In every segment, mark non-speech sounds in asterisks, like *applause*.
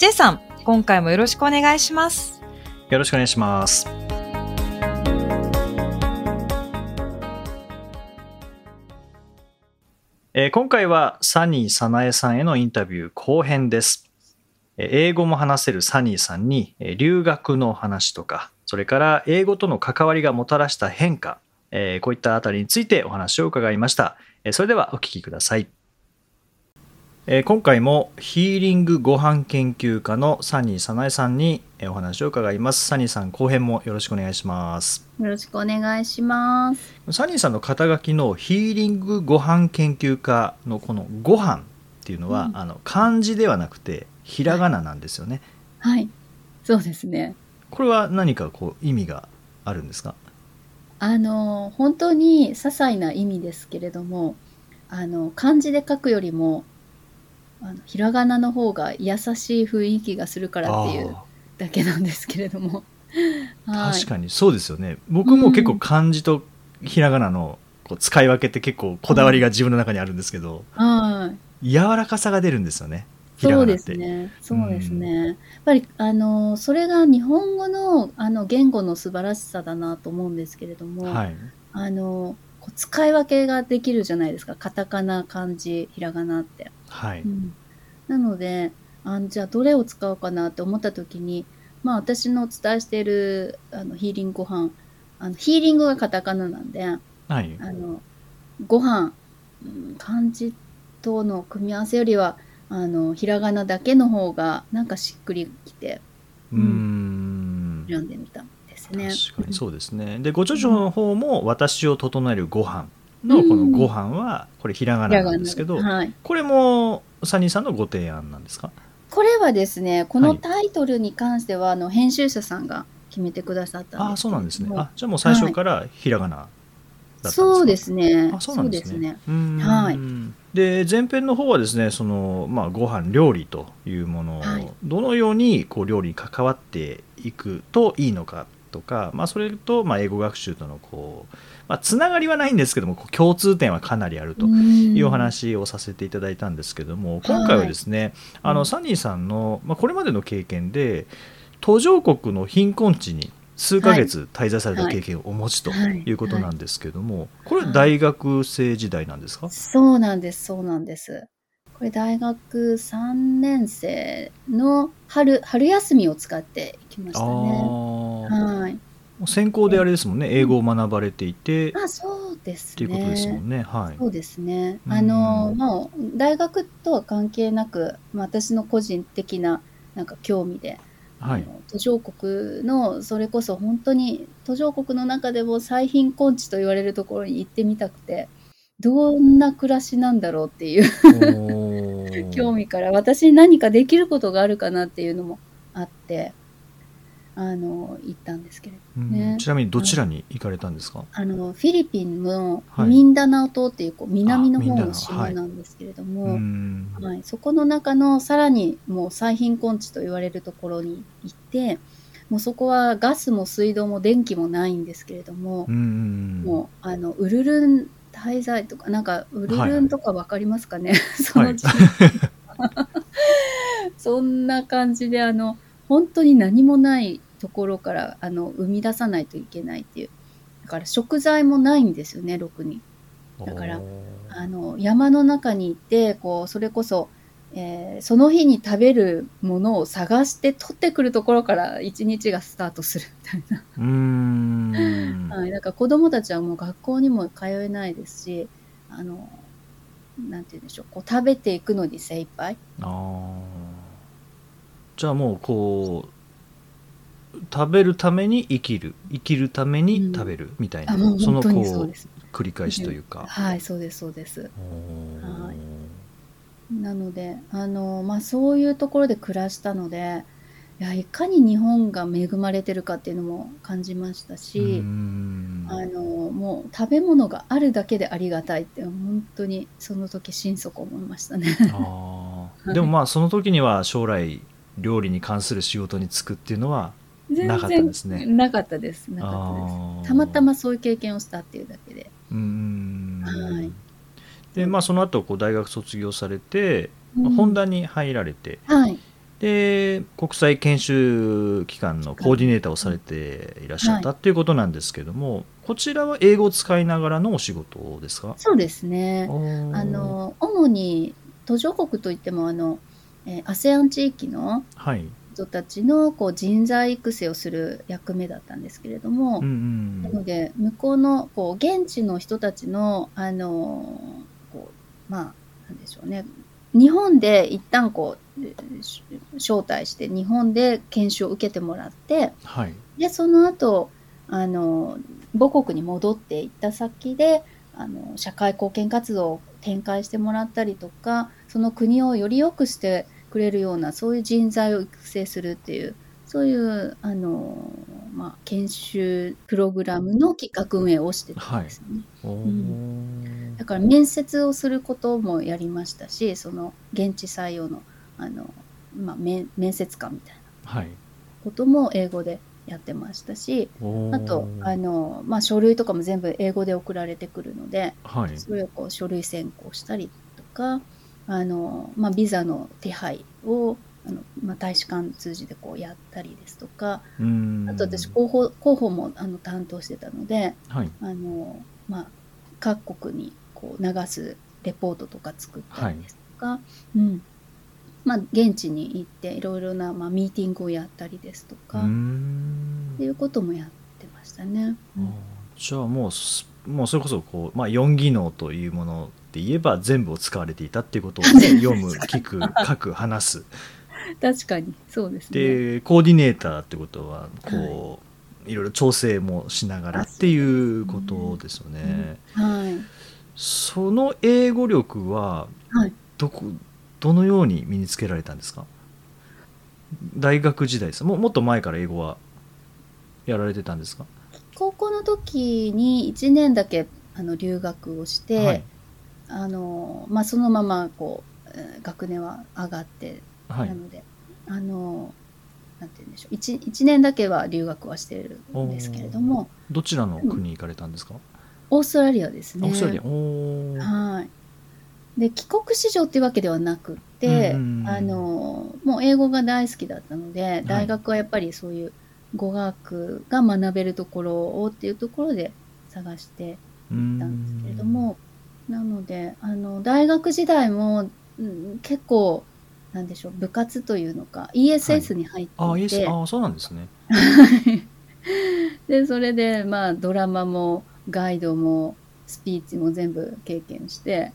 J さん、今回もよろしくお願いします。よろしくお願いしますえー今回はサニー早苗さんへのインタビュー後編です。えー英語も話せるサニーさんにえー留学の話とか、それから英語との関わりがもたらした変化、えーこういったあたりについてお話を伺いました。えーそれではお聞きください。えー今回もヒーリングご飯研究家のサニー早苗さんにえーお話を伺います。サニーさん後編もよろしくお願いします。よろしくお願いします。サニーさんの肩書きのヒーリングご飯研究家のこのご飯っていうのは、うんあの漢字ではなくてひらがななんですよね。はい。そうですね。これは何かこう意味があるんですか？あの、本当に些細な意味ですけれども、あの、漢字で書くよりも、あのひらがなの方が優しい雰囲気がするからっていうあだけなんですけれども。*laughs* 確かにそうですよね。僕も結構漢字とひらがなのこう使い分けって結構こだわりが自分の中にあるんですけど、はい。柔らかさが出るんですよね。ひらそう。ですね。そうですね。やっぱり、あの、それが日本語の、あの、言語の素晴らしさだなと思うんですけれども、はい。あの、使い分けができるじゃないですか。カタカナ、漢字、ひらがなって。はい。うんなのであじゃあどれを使おうかなって思った時に、まあ、私のお伝えしているあのヒーリングご飯あのヒーリングがカタカナなんであはい。のご飯うん漢字との組み合わせよりはあのひらがなだけの方がなんかしっくりきてうーん。選んでみたんですね。確かにそうですね。でご著書の方も「私を整えるご飯のこの「ご飯はこれひらがななんですけど、はい、これもサニーさんのご提案なんですか？これはですねこはい。のタイトルに関しては、あの編集者さんが決めてくださったんあそうなんですね。あじゃあもう最初からひらがなだったんですか、そうですね。あそうなんですね。そうですね。うーん。はい。で前編の方はですねその、まあ、ご飯料理というものをはい。どのようにこう料理に関わっていくといいのかとか、まあ、それと、まあ、英語学習とのこう、まあ、つながりはないんですけども共通点はかなりあるというお話をさせていただいたんですけども、今回はですね、あのうんサニーさんの、まあ、これまでの経験で途上国の貧困地に数ヶ月滞在された経験をお持ちとはい。い。うことなんですけども、これは大学生時代なんですか、そうなんです、そうなんです。これ大学3年生の春、春休みを使っていきましたね。ああはい。専攻であれですもんね英語を学ばれていて、っあ、そうですね。ていうことですもんねはい。そうですね。うん。あの、もう、大学とは関係なく、まあ私の個人的な、なんか興味で、はい。途上国の、それこそ本当に、途上国の中でも最貧困地と言われるところに行ってみたくて、どんな暮らしなんだろうっていう *laughs* 興味から、私に何かできることがあるかなっていうのもあって、あの、行ったんですけれどうんね。ちなみにどちらに行かれたんですか、あの、フィリピンのはいミンダナオ島っていうこう南の方の島なんですけれどうも、ん。はい、そこの中のさらにもう最貧困地と言われるところに行って、もうそこはガスも水道も電気もないんですけれどもう、んもうあのウルルン滞在とか、なんかウルルンとかわかりますかね、そはい。*laughs* の地 *laughs* そんな感じで、あの、本当に何もないところからあの生み出さないといけないっていう。だから食材もないんですよね、ろくに。だからあの山の中に行ってこうそれこそ、えーその日に食べるものを探して取ってくるところから一日がスタートするみたいな、うーん。はい、だから子供たちはもう学校にも通えないですしあのなんて言うんでしょうこう食べていくのに精一杯。あー。じゃあもうこう食べるために生きる。生きるために食べる。みたいな、うそのこう繰り返しというか、はいそうですそうです。はい。なので、あの、まあ、そういうところで暮らしたので、いや、いかに日本が恵まれてるかっていうのも感じましたし、ん。あの、もう食べ物があるだけでありがたいって、本当にその時心底思いましたね。でもまあその時には将来料理に関する仕事に就くっていうのは全なかったんですね然なかったです。なかったあでーす。たまたまそういう経験をしたっていうだけで。うーんはいでまあその後こう大学卒業されて、うんホンダに入られてはい。で国際研修機関のコーディネーターをされていらっしゃったっていうことなんですけども、こちらは英語を使いながらのお仕事ですか？そうですね。ああの、主に途上国といっても、あの、えー ASEAN 地域のはい人たちのこう人材育成をする役目だったんですけれども、うんうんなので、向こうのこう現地の人たちの、あのこうまあ、なんでしょうね、日本で一旦こう、招待して、日本で研修を受けてもらって、はい。で、その後、あの、母国に戻っていった先で、あの、社会貢献活動を展開してもらったりとか、その国をより良くしてくれるような、そういう人材を育成するっていう、そういう、あの、まあ、研修プログラムの企画運営をしてたんですよね。おー。ん。だから面接をすることもやりましたし、その現地採用の、あの、まあ、面面接官みたいな。はい。ことも英語でやってましたし、あと、あの、まあ、書類とかも全部英語で送られてくるので、はい。それをこう書類選考したりとか、あの、まあ、ビザの手配を、あの、まあ、大使館通じてこうやったりですとか、あと私広報、広報もあの担当してたので、はい。あの、まあ、各国にこう流すレポートとか作ったりですとか、うん。まあ、現地に行っていろいろな、まあ、ミーティングをやったりですとか、っん。ていうこともやってましたね。うん。じゃあもうすもうそれこそこう、まあ、4技能というもので言えば全部を使われていたっていうことを *laughs* 読む聞く書く話す確かにそうですね。でコーディネーターってことはこう、い、ろいろ調整もしながらっていうことですよね。はい。その英語力ははい。どこどのように身につけられたんですか？大学時代ですももっと前から英語はやられてたんですか？高校の時に1年だけあの留学をして、はい。あのまあ、そのままこうえー学年は上がって、はい。なのであのなんて言うんでしょう。1, 1年だけは留学はしてるんですけれどもどちらの国に行かれたんですか、オーストラリアですね。オーストラリア。はい。で帰国子女っていうわけではなくって、うんあのもう英語が大好きだったので大学はやっぱりそういう語学が学べるところをっていうところで探して行ったんですけれどもなのであの大学時代も、うん結構なんでしょう部活というのか ESS に入あっていて、ああそうなんですね。*laughs* でそれでまあドラマもガイドもスピーチも全部経験して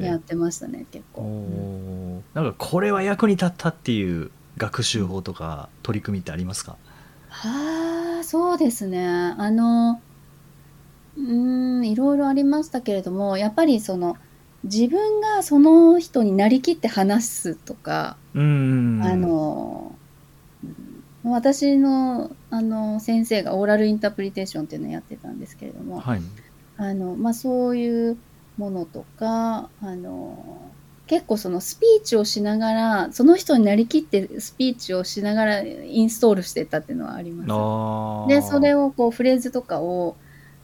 やってましたね、結構。おー。なんかこれは役に立ったっていう学習法とか取り組みってありますか、ああ、そうですね。あの、うーん、いろいろありましたけれども、やっぱりその、自分がその人になりきって話すとか、うんあの、うん私の、あの、先生がオーラルインタープリテーションっていうのをやってたんですけれども、はいあの、まあ、そういうものとか、あの、結構そのスピーチをしながら、その人になりきってスピーチをしながらインストールしてたっていうのはあります。あで、それををこうフレーズとかを、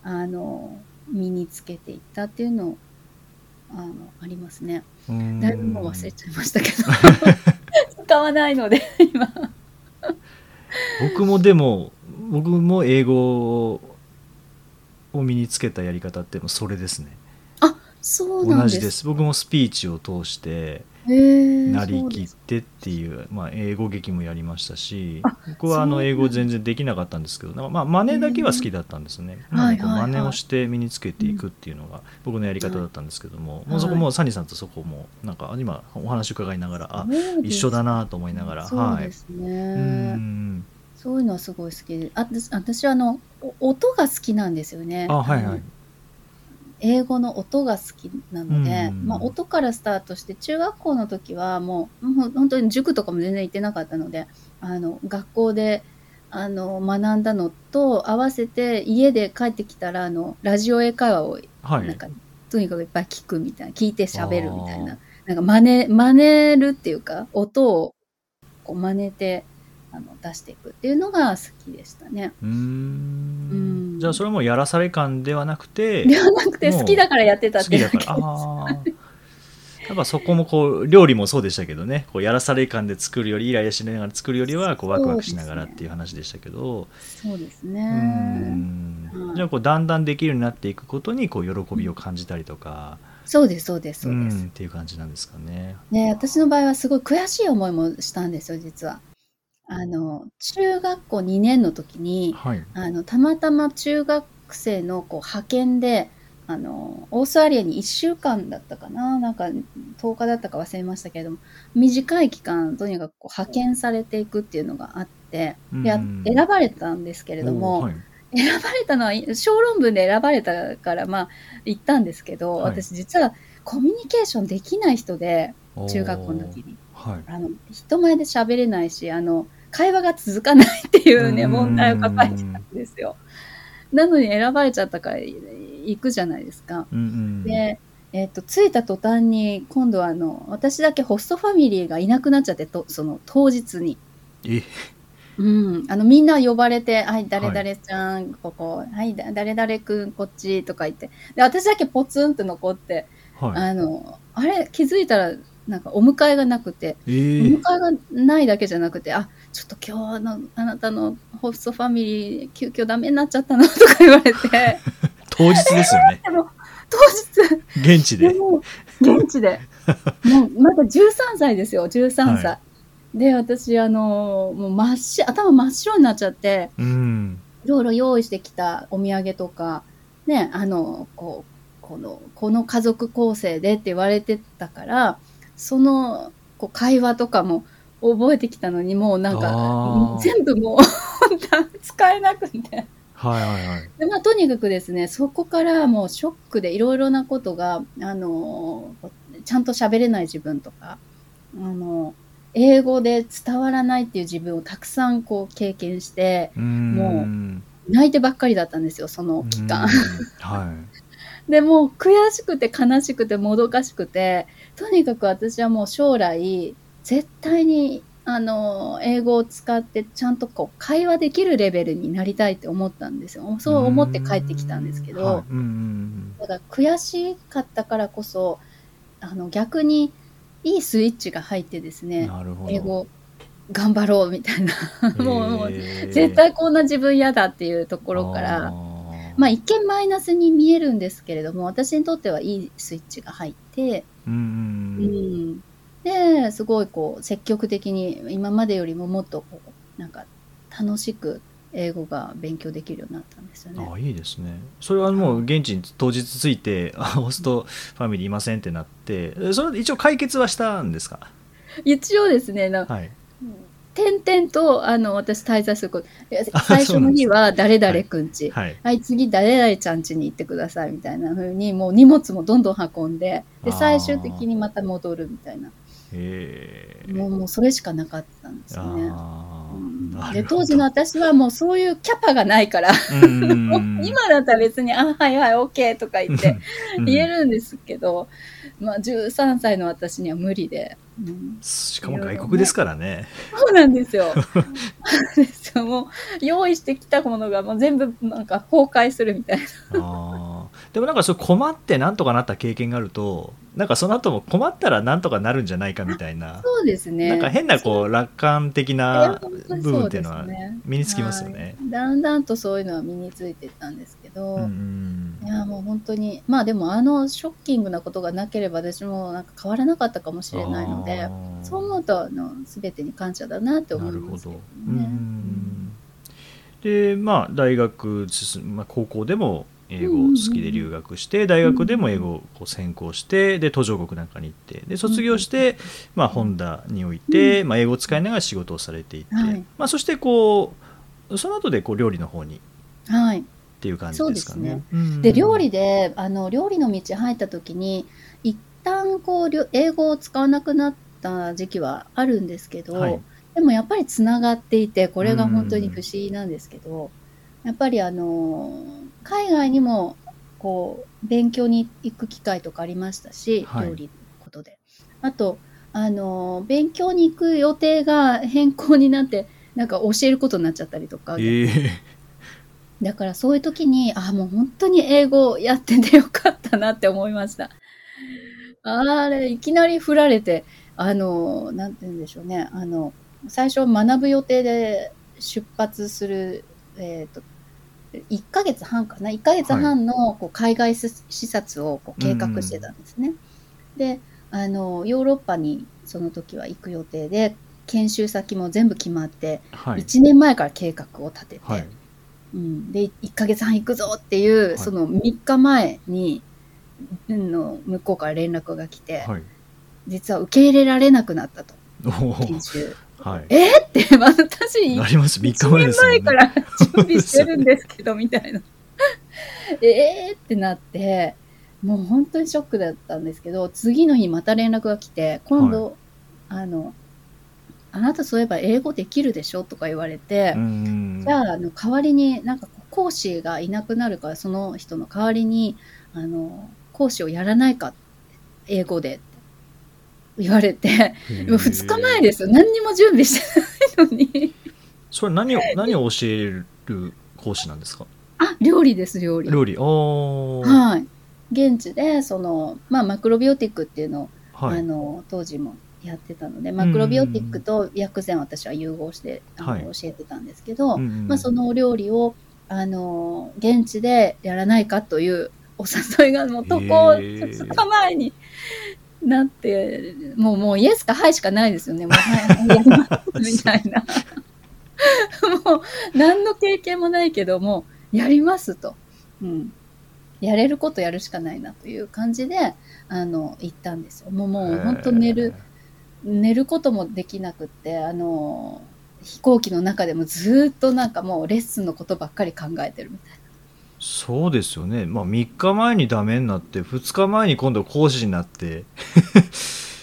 あの、身につけていったっていうのあの、ありますね。だいぶもう忘れちゃいましたけど。*laughs* 使わないので、今。僕もでも僕も英語を身につけたやり方ってそれですねそうなんです。同じです。僕もスピーチを通してなりきってっていうまあ、英語劇もやりましたしあ僕はあの英語全然できなかったんですけどまあ真似だけは好きだったんですね、うん。なのでこうはいはい。はい真似をして身につけていくっていうのが僕のやり方だったんですけども、い。もうそこもサニーさんとそこもなんか今お話伺いながらあ一緒だなと思いながらそうはいですうね。ん。そういうのはすごい好きで、あ私あのお音が好きなんですよね。あはいはい。の英語の音が好きなので、うん。まあ、音からスタートして中学校の時はもうもう本当に塾とかも全然行ってなかったのであの学校であの学んだのと合わせて家で帰ってきたらあのラジオ英会話をはい。なんか、とにかくいっぱい聞くみたいな聞いて喋るみたいななんか真似真似るっていうか音をこう真似てあの出していくっていうのが好きでしたね。うーん。うん。じゃあそれはもうやらされ感ではなくてではなくて好きだからやってたってだから。ああー。やっぱそこもこう料理もそうでしたけどね。こうやらされ感で作るよりイライラしながら作るよりはこうワクワクしながらっていう話でしたけど。そうですね。ん。はい。じゃあこうだんだんできるようになっていくことにこう喜びを感じたりとか、そうです、そうです、うそうです。ん。っていう感じなんですかね。ね、私の場合はすごい悔しい思いもしたんですよ、実は。あの、中学校2年の時に、はい。あの、たまたま中学生のこう派遣で、あの、オーストラリアに1週間だったかな、なんか10日だったか忘れましたけれども、短い期間、とにかくこう派遣されていくっていうのがあって、でうん。選ばれたんですけれども、はい。選ばれたのは小論文で選ばれたからまあ行ったんですけど、はい。私実はコミュニケーションできない人で中学校の時に。はい。あの人前で喋れないしあの会話が続かないっていうねうん問題を抱えてたんですよ。なのに選ばれちゃったから行くじゃないですか。うんうん。で、えっと着いた途端に今度はあの私だけホストファミリーがいなくなっちゃってとその当日に。え、うん、あのみんな呼ばれて「はい誰々ちゃん、ここはいだ誰々くんこっち」とか言ってで私だけポツンって残って、はい。あのあれ気づいたらなんかお迎えがなくて、えおー迎えがないだけじゃなくてあちょっと今日のあなたのホストファミリー急遽ダメになっちゃったのとか言われて *laughs* 当日ですよね。*laughs* 当日現地で。でも現地で *laughs* もうまだ13歳ですよ13歳、はで私あのもう真っ白頭真っ白になっちゃってうん。いろいろ用意してきたお土産とか、ね、あの、こう、この、この家族構成でって言われてたから、その、こう、会話とかも覚えてきたのに、もうなんか全部もう、*laughs* 使えなくて。はいはいはい。で、まあ、とにかくですね、そこからもうショックでいろいろなことが、あの、ちゃんと喋れない自分とか、あの、英語で伝わらないっていう自分をたくさんこう経験して、うも泣いてばっかりだったんですよ、その期間。うんは *laughs* でもう悔しくて悲しくてもどかしくてとにかく私はもう将来絶対にあの英語を使ってちゃんとこう会話できるレベルになりたいって思ったんですよい。そう思って帰ってきたんですけど、はいうんうんだから悔しかったからこそあの逆にいいスイッチが入ってですうんね。英語頑張ろうみたいなもうもうへー絶対こんな自分嫌だっていうところからまあ一見マイナスに見えるんですけれども、私にとってはいいスイッチが入って、うんで、すごいこう積極的に今までよりももっとこう、なんか楽しく英語が勉強できるようになったんですよね。あいいですね。それはもう現地に当日着いてあ *laughs* ホストファミリーいませんってなってえそれで一応解決はしたんですか？一応ですね、なはい点々とあの私滞在すること、最初の日は誰々くんち、はいはい、次誰々ちゃん家に行ってくださいみたいな風にもう荷物もどんどん運んでで最終的にまた戻るみたいな。もうもうそれしかなかったん。ですよね。で当時の私はもうそういうキャパがないから、今だったら別に「あはいはい OK」とか言ってうん言えるんですけど、まあ、13歳の私には無理で、うんしかも外国ですからね。そうなんですよ。ですよもう用意してきたものがもう全部なんか崩壊するみたいな。でもなんかそれ困ってなんとかなった経験があるとなんかその後も困ったらなんとかなるんじゃないかみたいな。そうですね。なんか変なこう楽観的な部分っていうのは身につきますよね。はい。だんだんとそういうのは身についていったんですけど、うんうんいやもう本当にまあでもあのショッキングなことがなければ私もなんか変わらなかったかもしれないのでそう思うとあの全てに感謝だなって思ないますけど。うんね。でまあ大学進む、まあ、高校でも英語好きで留学して、大学でも英語を専攻してで途上国なんかに行ってで卒業して、まあ、ホンダにおいて、まあ、英語を使いながら仕事をされていて、はい。まあ、そしてこうその後でこう料理の方にはい。っていう感じですかね。で料理であの料理の道入った時に一旦こう英語を使わなくなった時期はあるんですけど、はい。でもやっぱりつながっていてこれが本当に不思議なんですけど、やっぱりあの海外にもこう勉強に行く機会とかありましたし、はい。料理のことで。あとあの勉強に行く予定が変更になってなんか教えることになっちゃったりとか、ええだからそういう時に、あ、もう本当に英語やっててよかったなって思いました。あれ、いきなり振られて、あの、なんて言うんでしょうね。あの、最初学ぶ予定で出発する、えっ、と、1ヶ月半かな ?1 ヶ月半のこう海外視視察をこう計画してたんですね。で、あの、ヨーロッパにその時は行く予定で、研修先も全部決まって、はい。1年前から計画を立てて、はい。うん、で1ヶ月半行くぞっていう、い。その3日前にうんの向こうから連絡が来て、はい。実は受け入れられなくなったと。研修。はい。え？ー *laughs* って私なります。3日1年前ですね。前から *laughs* 準備してるんですけどみたいな。*laughs* え？ーってなってもう本当にショックだったんですけど次の日また連絡が来て今度、あのあなたそういえば英語できるでしょとか言われて、じゃあ、あの、代わりに、なんか講師がいなくなるから、その人の代わりに、あの、講師をやらないか、英語で、言われて、へー2日前ですよ。何にも準備してないのに。それ何を、何を教える講師なんですか？あ、料理です、料理。料理。はい。現地で、その、まあ、マクロビオティックっていうのを、はい。あの、当時もやってたので、マクロビオティックと薬膳を私は融合して、あのはい教えてたんですけど、うんうんまあ、そのお料理を、あの、現地でやらないかというお誘いがもう渡航へー2日前になって、もうもうイエスかハイしかないですよね。もう、はい、やります *laughs* みたいな。もう、何の経験もないけども、やりますと。うん。やれることやるしかないなという感じで、あの、行ったんですよ。もう、もう、本当寝る、寝ることもできなくって、あの、飛行機の中でもずーっとなんかもうレッスンのことばっかり考えてるみたいな。そうですよね。まあ3日前にダメになって、2日前に今度講師になって、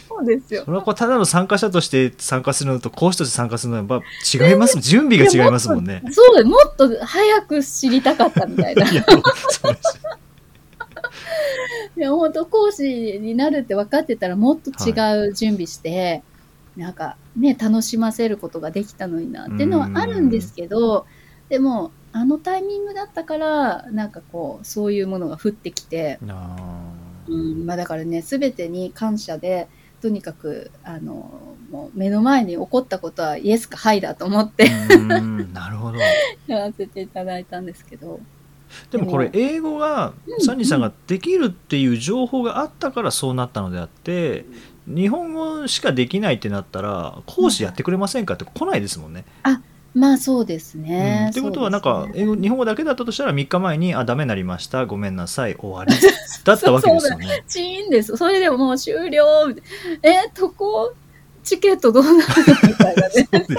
そうですよそ。れはこうただの参加者として参加するのと講師として参加するのはやっぱ違います。*laughs* 準備が違いますもんね。そう、もっと早く知りたかったみたいな。いや、そうですいや、本当講師になるって分かってたらもっと違う準備して、なんかね、楽しませることができたのになっていうのはあるんですけど、でも、あのタイミングだったから、なんかこう、そういうものが降ってきて、あうん、まあだからね、すべてに感謝で、とにかく、あの、もう目の前に起こったことはイエスかハイだと思ってなるほど。*laughs* やらせていただいたんですけど。でもこれ英語がうん。サニーさんができるっていう情報があったからそうなったのであって日本語しかできないってなったら講師やってくれませんかって来ないですもんね。まあそうですうん。ね。ってことはなんかね。英語日本語だけだったとしたら3日前に「あダメになりました。ごめんなさい終わり」*laughs* だったわけですよね。チーンです。それでももう終了。え、渡航？チケットどうなる？のみたいなね、*laughs*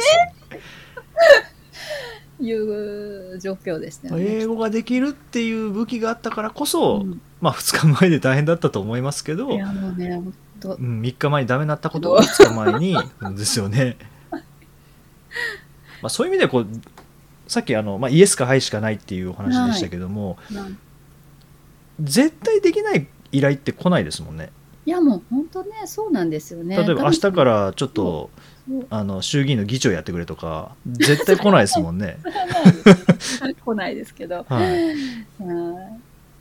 いう状況でしたよね。英語ができるっていう武器があったからこそ、うんまあ2日前で大変だったと思いますけど、いやもうね、本当うん、3日前にダメになったことが2日前にうんですよね。*laughs* まあそういう意味ではこうさっきあの、まあ、イエスかハイしかないっていうお話でしたけども、絶対できない依頼って来ないですもんね。いやもう本当ね、そうなんですよね。例えば明日からちょっとあの衆議院の議長やってくれとか *laughs* 絶対来ないですもんね。来ないですけど。はい、はい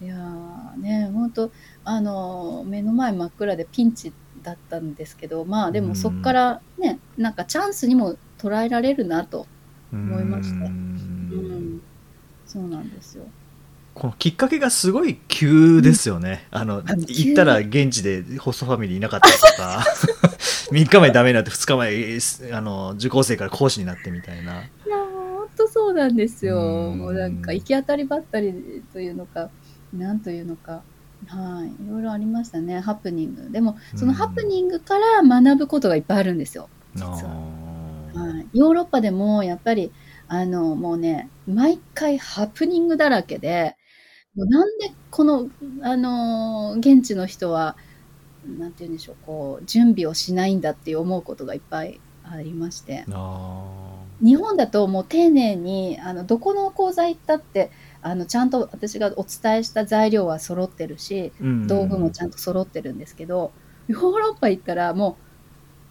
いやーね、本当あの、目の前真っ暗でピンチだったんですけど、まあでもそこからね、なんかチャンスにも捉えられるなと。思いましたうん。そうなんですよ。このきっかけがすごい急ですよね。あの、あの行ったら現地でホストファミリーいなかったりとか、*laughs* 3日前ダメになって2日前、えーあの、受講生から講師になってみたいな。いや、本当そうなんですよ。うんもうなんか行き当たりばったりというのか、なんというのか。はい。いろいろありましたね。ハプニング。でも、そのハプニングから学ぶことがいっぱいあるんですよ。実は。はい。ヨーロッパでも、やっぱり、あの、もうね、毎回ハプニングだらけで、なんでこの、あのー現地の人は、なんて言うんでしょう、こう、準備をしないんだって思うことがいっぱいありまして。あ日本だともう丁寧に、あの、どこの講座行ったって、あの、ちゃんと私がお伝えした材料は揃ってるし、ー道具もちゃんと揃ってるんですけど、ヨーロッパ行ったらも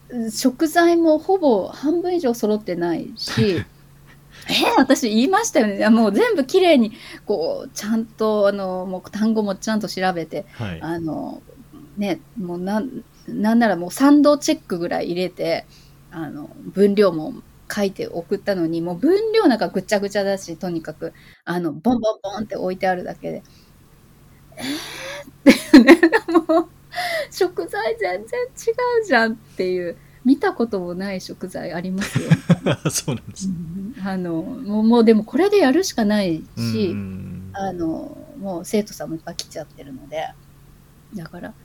う、食材もほぼ半分以上揃ってないし、*laughs* え私言いましたよね。もう全部きれいに、こう、ちゃんと、あの、もう単語もちゃんと調べて、はい。あの、ね、もうなん、なんならもう賛同チェックぐらい入れて、あの、分量も書いて送ったのに、もう分量なんかぐちゃぐちゃだし、とにかく、あの、ボンボンボンって置いてあるだけで、えーってね、*laughs* もう、食材全然違うじゃんっていう、見たこともない食材ありますよ。*laughs* そうなんです。あの、もう、もうでもこれでやるしかないし、うんあの、もう生徒さんもいっぱい来ちゃってるので、だから、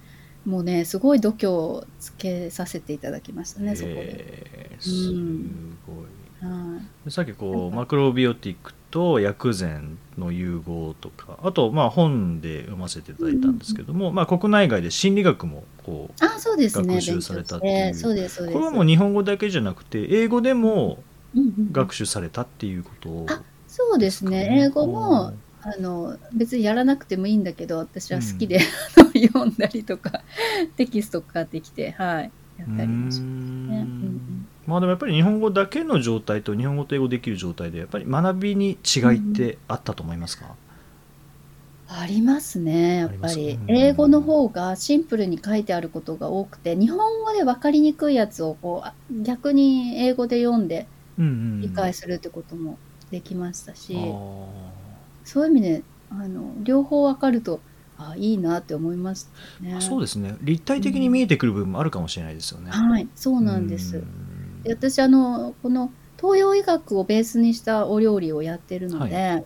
もうね、すごい度胸をつけさせていただきましたね、そこで。えーすごい。はい。さっきこうマクロビオティックと薬膳の融合とかあとまあ本で読ませていただいたんですけども、まあ、国内外で心理学もこうあ、そうですね。学習されたっていう。そうです、そうです。これはもう日本語だけじゃなくて英語でもうんうんうん。学習されたっていうことあそうですね。かね英語も、あの、別にやらなくてもいいんだけど、私は好きで、うあの読んだりとか、テキスト買ってきて、はい、やったりもしますね。うんまあでもやっぱり日本語だけの状態と日本語と英語できる状態でやっぱり学びに違いってあったと思いますか、ありますね、やっぱり。うん。英語の方がシンプルに書いてあることが多くて、日本語で分かりにくいやつをこうあ逆に英語で読んでうんうん理解するってこともできましたし、あそういう意味であの両方分かるとあいいなって思いましたね。ーそうですね。立体的に見えてくる部分もあるかもしれないですよね。はい、そうなんです。うんで私あのこの東洋医学をベースにしたお料理をやってるので、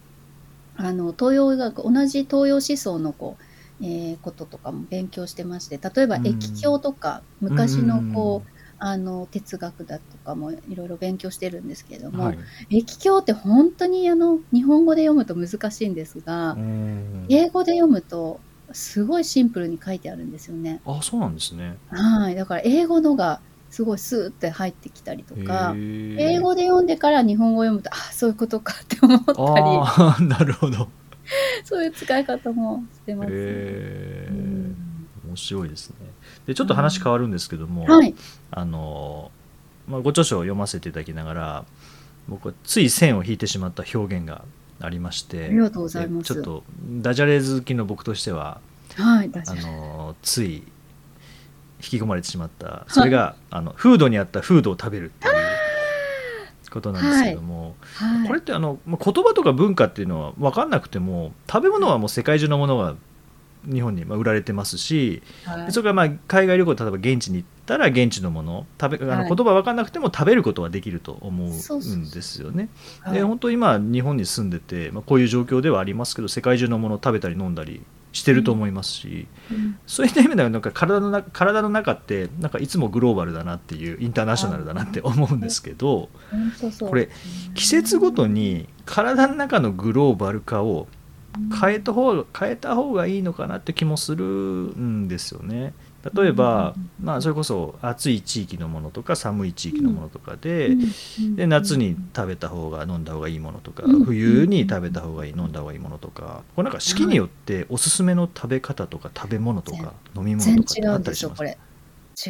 あの東洋医学同じ東洋思想のこう、えーこととかも勉強してまして例えばうん。液経とか、昔のこう、うあの哲学だとかもいろいろ勉強してるんですけれども、んはい。液経って本当にあの日本語で読むと難しいんですが、うん。英語で読むとすごいシンプルに書いてあるんですよね。あそうなんですね。はい、だから英語のがすごいスーって入ってきたりとか、英語で読んでから日本語を読むと、あそういうことかって思ったり、*laughs* なるほど。そういう使い方もしてます。うん面白いですね。でちょっと話変わるんですけども、はい。あのまあ、ご著書を読ませていただきながら僕はつい線を引いてしまった表現がありましてありがとうございますでちょっとダジャレ好きの僕としてははい、大あ。のつい引き込まれてしまった。それが、あのフードにあったフードを食べるっていうことなんですけども、はい。これってあのまあ言葉とか文化っていうのは分かんなくても食べ物はもう世界中のものが日本にまあ売られてますし、はい。でそれからまあ海外旅行例えば現地に行ったら現地のもの食べあのはい。言葉分かんなくても食べることはできると思そうんですよね。はい。で本当に今日本に住んでて、まあ、こういう状況ではありますけど世界中のものを食べたり飲んだりしてると思いますし、うんそういった意味ではなんか体のな体の中ってなんかいつもグローバルだなっていうインターナショナルだなって思うんですけど。これ季節ごとに体の中のグローバル化を変えた方変えた方がいいのかなって気もするんですよね。例えば、まあ、それこそ暑い地域のものとか寒い地域のものとかで,、うんで夏に食べた方が飲んだ方がいいものとか、うん冬に食べた方がいい飲んだ方がいいものとかこれなんか四季によっておすすめの食べ方とか食べ物とか飲み物全とかあ然違うんったりします？ですよ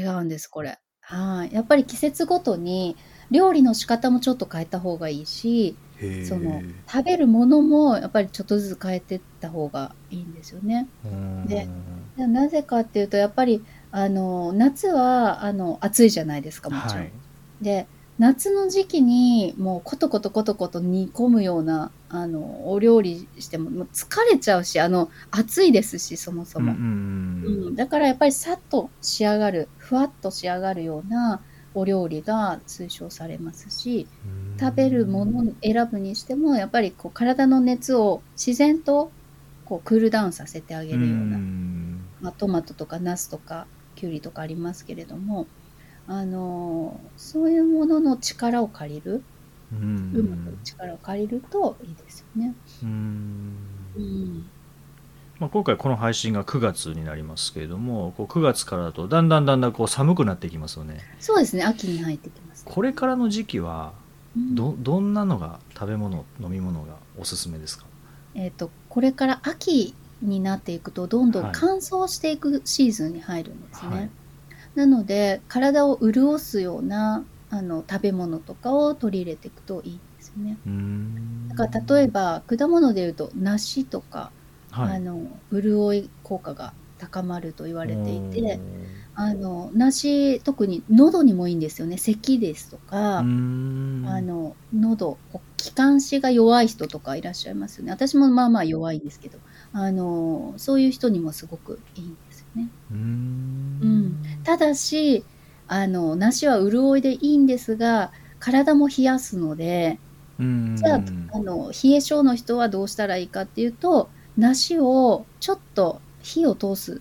これ。違うんですこれ。はい。やっぱり季節ごとに料理の仕方もちょっと変えた方がいいしその食べるものもやっぱりちょっとずつ変えていった方がいいんですよね。うん。ででなぜかっていうとやっぱりあの夏はあの暑いじゃないですかもちろん、はい。で夏の時期にもうコトコトコトコト煮込むようなあのお料理してももう疲れちゃうしあの暑いですしそもそも、うんうん。うん、だからやっぱりさっと仕上がるふわっと仕上がるようなお料理が推奨されますしうん食べるものを選ぶにしてもやっぱりこう体の熱を自然とこうクールダウンさせてあげるような、んまあ、トマトとかナスとかキュウリとかありますけれどもあのそういうものの力を借りるううまく力を借りるといいですよね。うんうん。まあ、今回この配信が9月になりますけれどもこう9月からだとだんだんだんだんこう寒くなってきますよねそうですね、秋に入ってきます。これからの時期はうんどどんなのが食べ物飲み物がおすすめですか？えっ、と、これから秋になっていくと、どんどんはい。乾燥していくシーズンに入るんですね。はい。なので、体を潤すようなあの食べ物とかを取り入れていくといいんですよね。うん。だから例えば果物でいうと梨とか、はい。あの潤い効果が高まると言われていてあの梨特に喉にもいいんですよね。咳ですとか、うん。あの喉こう気管支が弱い人とかいらっしゃいますよね。私もまあまあ弱いんですけどあのそういう人にもすごくいいんですよね。うん。うん。ただしあの梨は潤いでいいんですが体も冷やすのでうん。じゃああの冷え性の人はどうしたらいいかっていうと梨をちょっと火を通す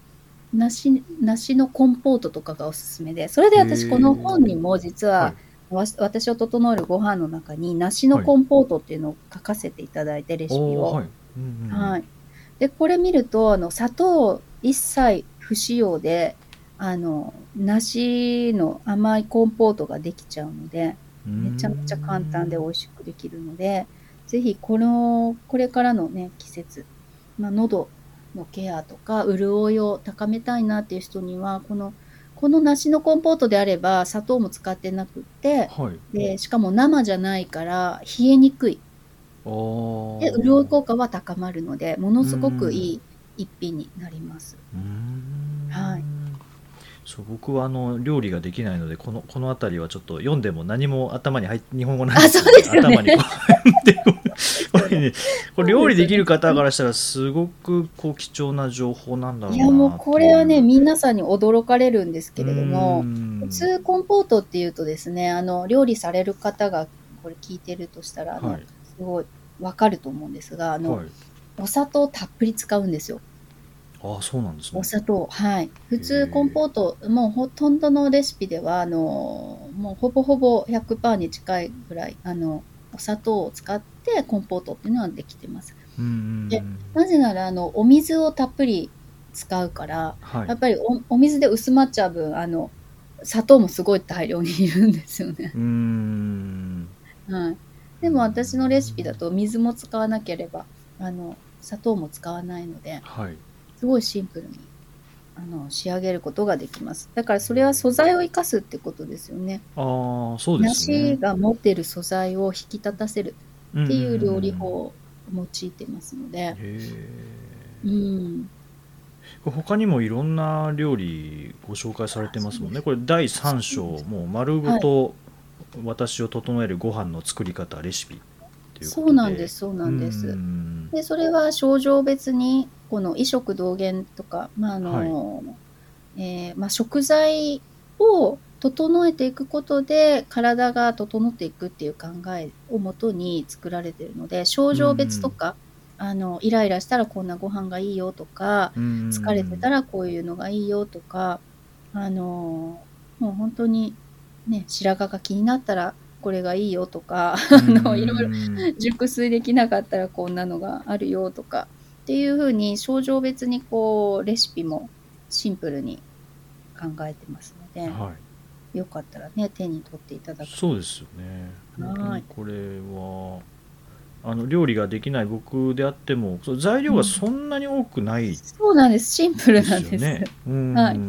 梨梨のコンポートとかがおすすめでそれでへ私ー。この本にも実は、はい。わ私を整えるご飯の中に梨のコンポートっていうのを書かせていただいてレシピを。おーはい。うんうんはい。で、これ見ると、あの、砂糖一切不使用で、あの、梨の甘いコンポートができちゃうので、めちゃめちゃ簡単で美味しくできるので、ぜひこの、これからのね、季節、まあ、喉のケアとか、潤いを高めたいなっていう人には、この、この梨のコンポートであれば、砂糖も使ってなくって、はい。で、しかも生じゃないから、冷えにくい。で、潤い効果は高まるので、ものすごくいい一品になります。はい。そう僕はあの料理ができないのでこのこの辺りはちょっと読んでも何も頭に入っ日本語ないあそうですよね。頭にこうでこれねこれ料理できる方からしたらすごくこう貴重な情報なんだろうないや、もうこれはね、見皆さんに驚かれるんですけれども、普普通コンポートっていうとですね、あの、料理される方がこれ聞いてるとしたら、あのはいすごいわかると思うんですが、あの、はい、お砂糖たっぷり使うんですよ。ああそうなんですねお砂糖。はい。普へ通ーコンポート、もうほとんどのレシピでは、あの、もうほぼほぼ100%に近いぐらい、あの、お砂糖を使ってコンポートっていうのはできてます。でなぜなら、あの、お水をたっぷり使うから、はいやっぱりおお水で薄まっちゃう分、あの、砂糖もすごい大量にいるんですよね。はい。でも私のレシピだと水も使わなければ、あの、砂糖も使わないので、はいすごいシンプルにあの仕上げることができます。だからそれは素材を生かすってことですよね。ああそうですね。梨が持っている素材を引き立たせるっていう料理法んを用いてますので、へえうん、他にもいろんな料理ご紹介されてますもんね。これ第3章もう丸ごと私を整えるご飯の作り方レシピ。っていうことで。そうなんです、そうなんです。うん。でそれは症状別にこの異食同源とか、まああのえーまあ、食材を整えていくことで体が整っていくっていう考えをもとに作られているので症状別とか、あのイライラしたらこんなご飯がいいよとかうん。疲れてたらこういうのがいいよとか、あのもう本当にね白髪が気になったらこれがいいよとか、あのいろいろうん熟睡できなかったらこんなのがあるよとかっていう風に症状別にこうレシピもシンプルに考えてますので、はい。よかったらね手に取っていただくそうですよね。はい。にこれはあの料理ができない僕であっても材料がそんなに多くないですそうなんです。シンプルなんですよね。うん。はい。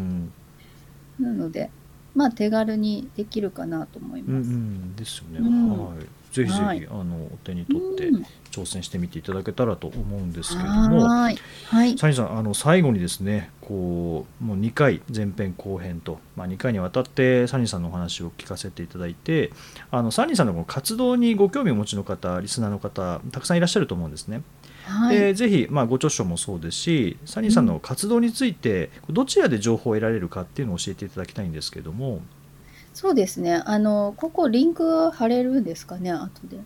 なのでまあ手軽にできるかなと思いうんうます、んですよね、うん。はい。ぜひぜひ、はい。あのお手に取ってうん。挑戦してみていただけたらと思うんですけれども、はーい。はい。サニーさんあの最後にですねこうもう2回前編後編と、まあ、2回にわたってサニーさんのお話を聞かせていただいてあのサニーさんのこの活動にご興味をお持ちの方リスナーの方たくさんいらっしゃると思うんですね。はい、でぜひ、まあ、ご著書もそうですしサニーさんの活動についてどちらで情報を得られるかっていうのを教えていただきたいんですけども。そうですね。あのここリンク貼れるんですかね？後で。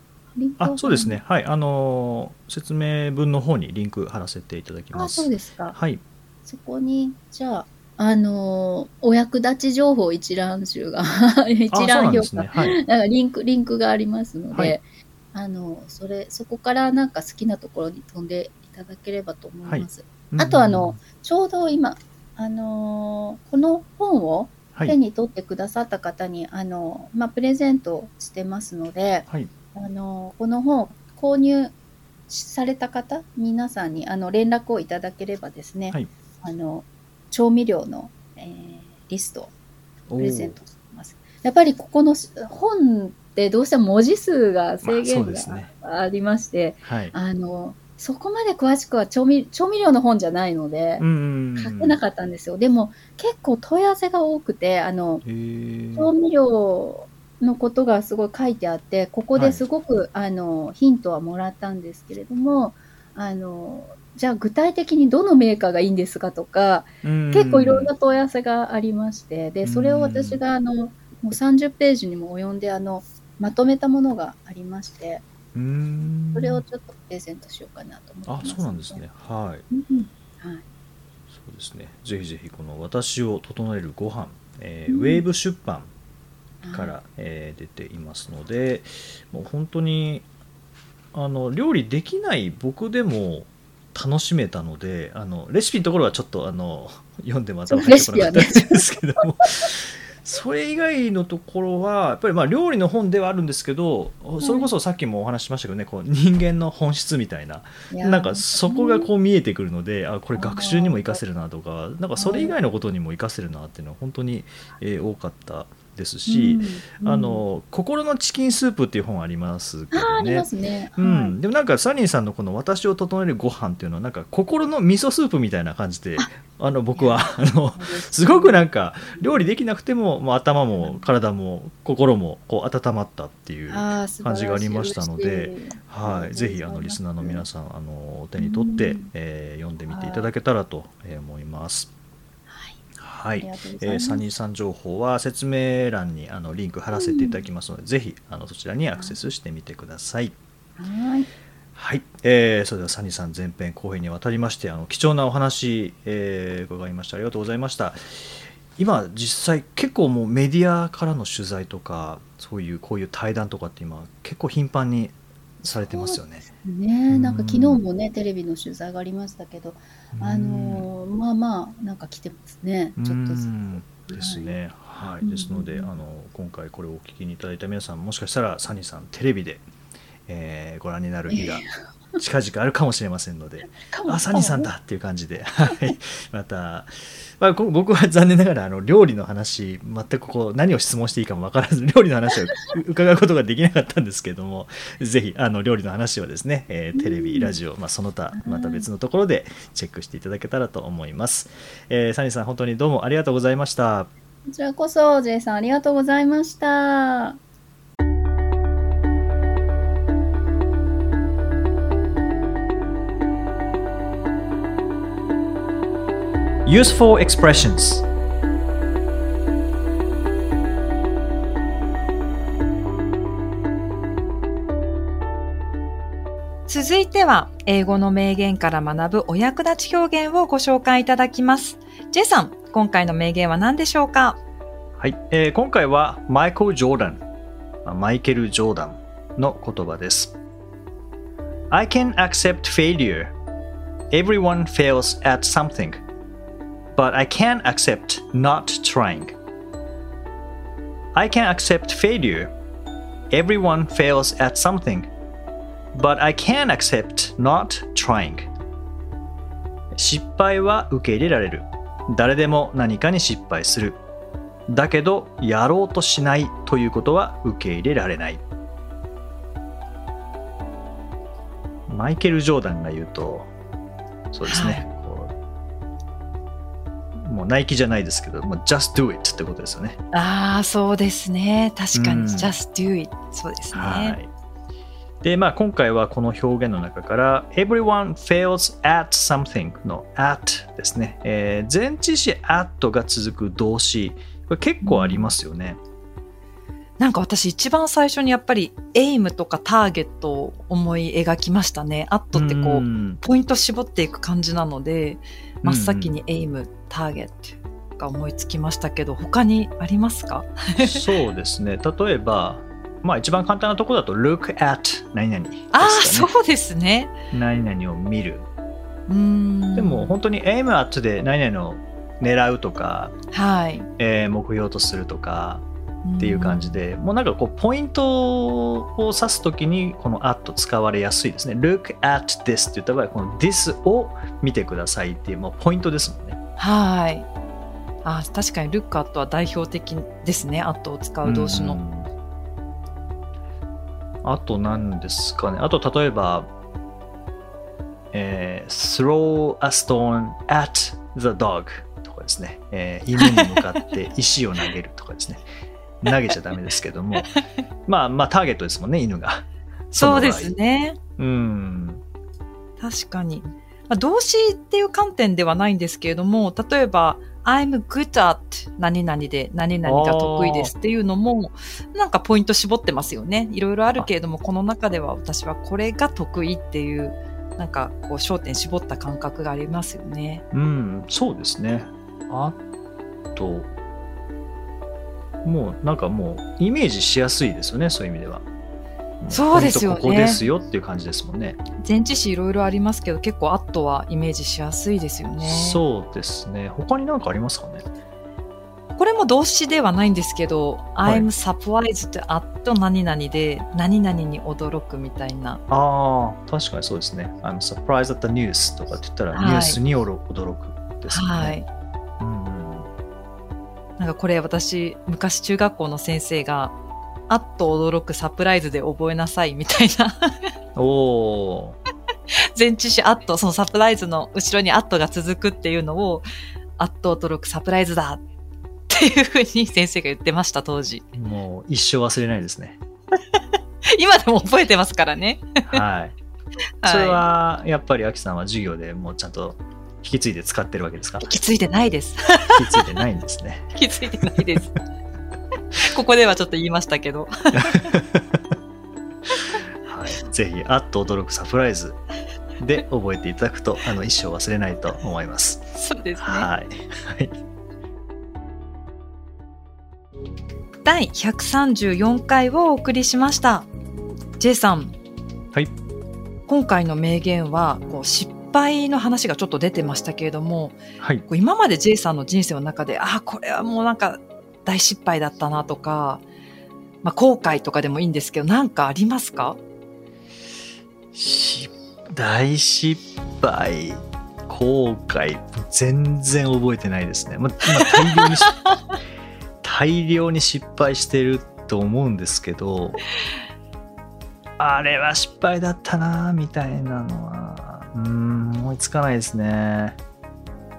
あそうですね。はい。あのー説明文の方にリンク貼らせていただきまあすそうですか。はい。そこに、じゃあ、あのーお役立ち情報一覧集が、*laughs* 一覧表が、んですね。はい。リンク、リンクがありますので、はいあの、それ、そこからなんか好きなところに飛んでいただければと思います。あとあの、ちょうど今、あのーこの本をはい。手に取ってくださった方に、あの、まあ、プレゼントしてますので、はい。あの、この本を購入された方、皆さんに、あの、連絡をいただければですね、はい。あの、調味料の、えーリストをおプレゼントしてます。やっぱりここのし本ってどうしても文字数が制限がありまして、はい。あの、そこまで詳しくは調味調味料の本じゃないのでう、ん書けなかったんですよ。でも結構問い合わせが多くて、あの、調味料のことがすごい書いてあって、ここですごく、あの、ヒントはもらったんですけれども、あの、じゃあ具体的にどのメーカーがいいんですかとか、うん結構いろんな問い合わせがありまして、で、それを私があの、もう30ページにも及んで、あの、まとめたものがありまして、うんそれをちょっとプレゼントしようかなと思ってあます。そうなんですね。はい。はい。そうですねぜひぜひこの「私を整えるご飯、えーうんウェーブ出版かはいら、えー出ていますのでもう本当にあの料理できない僕でも楽しめたのであのレシピのところはちょっとあの読んでも頭入ってこなかったんですけども。それ以外のところはやっぱりまあ料理の本ではあるんですけどそれこそさっきもお話ししましたけどねこう人間の本質みたいな。なんかそこがこう見えてくるのであこれ学習にも活かせるなとかなんかそれ以外のことにも活かせるなっていうのは本当に、えー多かったですし、うんあの「心のチキンスープ」っていう本ありますけどね。うはい。ん、でもなんかサニーさんのこの「私を整えるご飯っていうのはなんか心の味噌スープみたいな感じであの僕はあのすごくなんか料理できなくても、まあ、頭も体も心もこう温まったっていう感じがありましたのではい、ぜひあのリスナーの皆さんあの手に取って、うん。えー読んでみていただけたらとえー思います。はい。はいえーサニーさん情報は説明欄にあのリンク貼らせていただきますので、ぜひあのそちらにアクセスしてみてください。はい。はい、えーそれではサニーさん前編後編にわたりましてあの貴重なお話、えー伺いましたありがとうございました。今実際結構もうメディアからの取材とかそういうこういう対談とかって今結構頻繁にされてますよね。ね。なんかうん。昨日もね、テレビの取材がありましたけど、あのーまあまあ、なんか来てますね、ちょっとずつ。うんですね。はい、うんですのであの今回これをお聞きにいただいた皆さんもしかしたらサニーさんテレビで、えーご覧になる日が近々あるかもしれませんので。あサニーさんだっていう感じで、はい、また、まあ、こ僕は残念ながらあの料理の話全くこう何を質問していいかも分からず料理の話を伺うことができなかったんですけどもぜひあの料理の話はですね、えーテレビラジオ、まあ、その他また別のところでチェックしていただけたらと思います、えーサニーさん本当にどうもありがとうございました。こちらこそ、J さんありがとうございました。Useful expressions. 続いては、英語の名言から学ぶお役立ち表現をご紹介いただきます。J さん、今回の名言は何でしょうか？はい、えー今回はマイケル・ジョーダンまあマイケル・ジョーダンの言葉です。I can accept failure. Everyone fails at something But I can't accept not trying I can accept failure Everyone fails at something But I can't accept not trying 失敗は受け入れられる誰でも何かに失敗するだけどやろうとしないということは受け入れられないマイケル・ジョーダンが言うとそうですね、もうナイキじゃないですけどもう just do it ってことですよね。ああ、そうですね。確かに、うん。just do it. そうですね。はい。でまあ今回はこの表現の中から everyone fails at something の at ですね、えー前置詞 at が続く動詞。これ結構ありますよね、なんか私一番最初にやっぱりエイムとかターゲットを思い描きましたね。アットってこう、ん。ポイント絞っていく感じなので、真っ先にエイム、ターゲットが思いつきましたけど、他にありますか？*laughs* そうですね例えばまあ一番簡単なところだと look at 何々ね。ああ、そうですね。何々を見る。うーん。でも本当に aim at で何々を狙うとか、はい。えー目標とするとかっていう感じで。で、もうなんかこうポイントを指すときにこの at 使われやすいですね。look at this って言った場合、この this を見てくださいっていうもうポイントですもんね。はい。あー確かにルックアットは代表的ですね。アットを使う動詞の。うんあと何ですかね。あと例えば、えー throw a stone at the dog とかですね。えー *laughs* 犬に向かって石を投げるとかですね。投げちゃダメですけども。*laughs* まあまあターゲットですもんね、犬が。そうですね。うん。確かに。まあ、動詞っていう観点ではないんですけれども、例えば、I'm good at 何々で何々が得意ですっていうのも、なんかポイント絞ってますよね。いろいろあるけれども、この中では私はこれが得意っていう、なんかこう焦点絞った感覚がありますよね。うん、そうですね。あと、もうなんかもうイメージしやすいですよね、そういう意味では。そうですよねここですよっていう感じですもんね。前置詞いろいろありますけど、結構アットはイメージしやすいですよね。そうですね。他に何かありますかね？これも動詞ではないんですけど、はい I'm surprised at 何々で何々に驚くみたいな。ああ、確かにそうですね。I'm surprised at the news とかって言ったら、はいニュースに驚くですよね。はい。うんうんなんかこれ私、昔中学校の先生が、あっと驚くサプライズで覚えなさいみたいな。おー前置詞あっと、そのサプライズの後ろにあっとが続くっていうのを、あっと驚くサプライズだっていうふうに先生が言ってました、当時。もう一生忘れないですね。*laughs* 今でも覚えてますからね。はい。*laughs* それはやっぱりアキさんは授業でもうちゃんと引き継いで使ってるわけですか？引き継いでないです。引き継いでないんですね。*laughs* 引き継いでないです。*laughs* ここではちょっと言いましたけど。はい、ぜひ、あっと驚くサプライズで覚えていただくと、あの一生忘れないと思います。そうですね。はい。はい。第134回をお送りしました。J さん。はい。今回の名言は、こう失敗の話がちょっと出てましたけれども、はい。こう今まで J さんの人生の中で、ああ、これはもうなんか大失敗だったなとか、まあ、後悔とかでもいいんですけど、なんかありますか？し大失敗、後悔、全然覚えてないですね。ま、ま大量にし *laughs* 大量に失敗してると思うんですけど、あれは失敗だったなみたいなのは、うーん、思いつかないですね。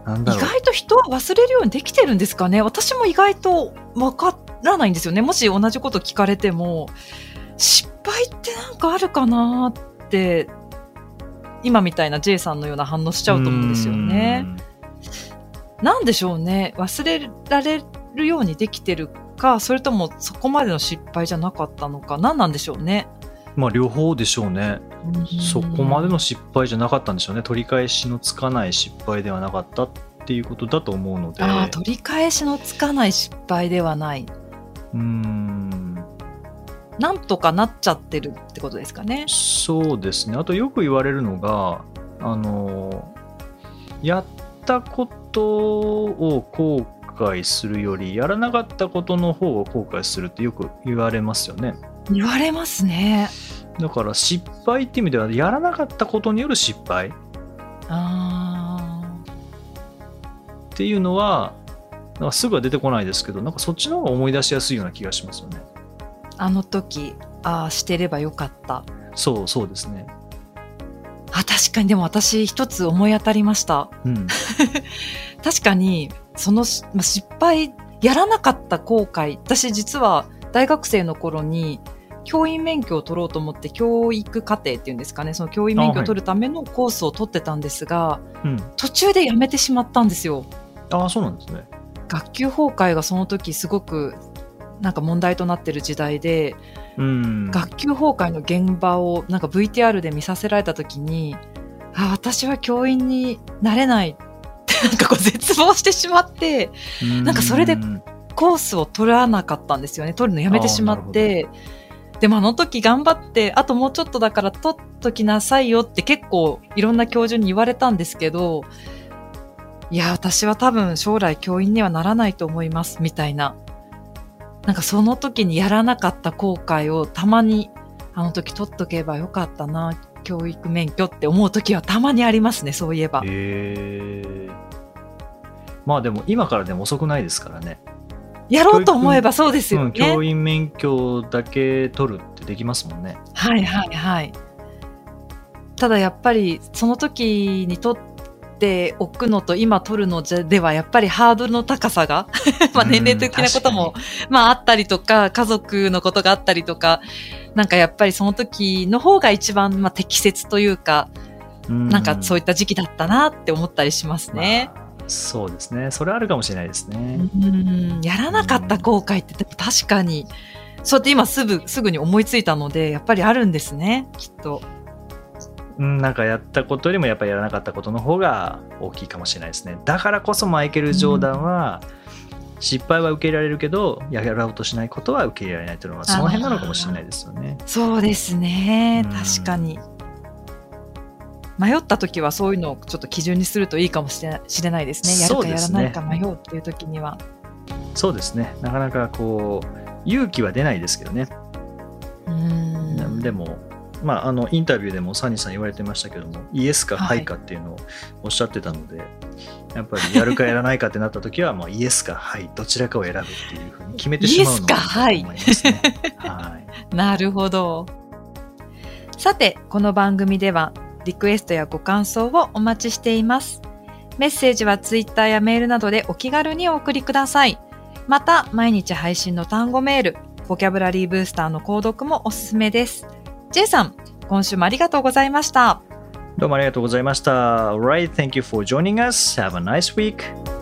なん意だろう。外と人は忘れるようにできてるんですかね私も意外とわからないんですよね。もし同じこと聞かれても、失敗ってなんかあるかなって、今みたいな J さんのような反応しちゃうと思うんですよね。なんでしょうね。忘れられるようにできてるか、それともそこまでの失敗じゃなかったのか、何なんでしょうね。まあ両方でしょうね。そこまでの失敗じゃなかったんでしょうね。取り返しのつかない失敗ではなかったっていうことだと思うので。ああ、取り返しのつかない失敗ではない。うーん。なんとかなっちゃってるってことですかね。そうですね。あとよく言われるのが、あの、やったことを後悔するより、やらなかったことの方を後悔するってよく言われますよね。言われますね。だから失敗って意味では、やらなかったことによる失敗あっていうのは、なんかすぐは出てこないですけど、なんかそっちの方が思い出しやすいような気がしますよね。あ、あの時、ああ、してればよかった。そうそうですね。あ、確かにでも私一つ思い当たりました。うん。*laughs* 確かに、そのし、まあ、失敗、やらなかった後悔。私実は大学生の頃に、教員免許を取ろうと思って教育課程っていうんですかね、その教員免許を取るためのコースを取ってたんですが、うん。途中でやめてしまったんですよ。ああ、そうなんですね。学級崩壊がその時すごくなんか問題となってる時代で、うん。学級崩壊の現場をなんか VTR で見させられた時に、あ、私は教員になれないってなんかこう絶望してしまって、なんかそれでうんコースを取らなかったんですよね。取るのやめてしまって、でもあの時頑張って、あともうちょっとだから取っときなさいよって結構いろんな教授に言われたんですけど、いや、私は多分将来教員にはならないと思います、みたいな。なんかその時にやらなかった後悔をたまに、あの時取っとけばよかったな、教育免許って思う時はたまにありますね、そういえば。へえまあでも今からでも遅くないですからね。やろうと思えばそうですうん、よね。教員免許だけ取るってできますもんね。はいはいはい。ただやっぱりその時に取っておくのと今取るのじゃではやっぱりハードルの高さが *laughs* まあうん年齢的なこともまああったりとか家族のことがあったりとかなんかやっぱりその時の方が一番まあ適切というかなんかそういっった時期だったなって思ったりしますね。まあそうですね。それあるかもしれないですね。うんやらなかった後悔って確かにそうやって今すぐすぐに思いついたのでやっぱりあるんですねきっと。うん、なんかやったことよりもやっぱりやらなかったことの方が大きいかもしれないですね。だからこそマイケル・ジョーダンは、失敗は受け入れられるけど、やろうとしないことは受け入れられないというのは、その辺なのかもしれないですよね。そうですね。うん確かに。迷った時はそういうのをちょっと基準にするといいかもしれないですね。やるかやらないか迷うっていう時には。そうですね。なかなかこう、勇気は出ないですけどね。うんでも、まあ、あのインタビューでもサニーさん言われてましたけども、イエスかはいハイかっていうのをおっしゃってたので、やっぱりやるかやらないかってなった時は、もうイエスかハイ、どちらかを選ぶっていうふうに決めてしまうのがイエスかと思いますね。*laughs* はい。なるほど。さて、この番組ではリクエストやご感想をお待ちしています。メッセージはツイッターやメールなどでお気軽にお送りください。また、毎日配信の単語メール、ボキャブラリーブースターの購読もおすすめです。J さん、今週もありがとうございました。どうもありがとうございました。Alright, thank you for joining us. Have a nice week.